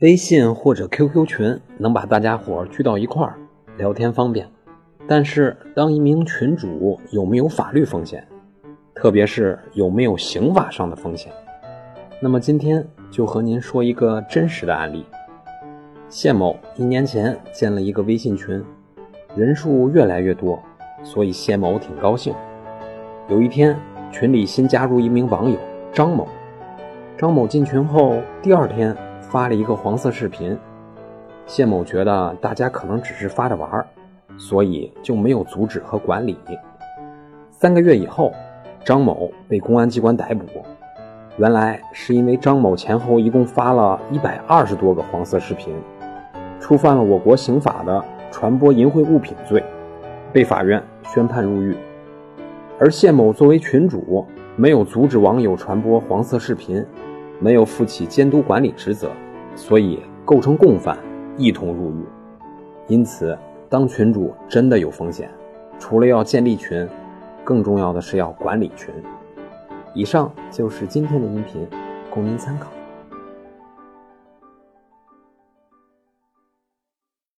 微信或者 QQ 群能把大家伙聚到一块儿聊天方便，但是当一名群主有没有法律风险，特别是有没有刑法上的风险？那么今天就和您说一个真实的案例。谢某一年前建了一个微信群，人数越来越多，所以谢某挺高兴。有一天，群里新加入一名网友张某，张某进群后第二天。发了一个黄色视频，谢某觉得大家可能只是发着玩儿所以就没有阻止和管理。三个月以后，张某被公安机关逮捕，原来是因为张某前后一共发了一百二十多个黄色视频，触犯了我国刑法的传播淫秽物品罪，被法院宣判入狱。而谢某作为群主，没有阻止网友传播黄色视频。没有负起监督管理职责，所以构成共犯，一同入狱。因此，当群主真的有风险，除了要建立群，更重要的是要管理群。以上就是今天的音频，供您参考。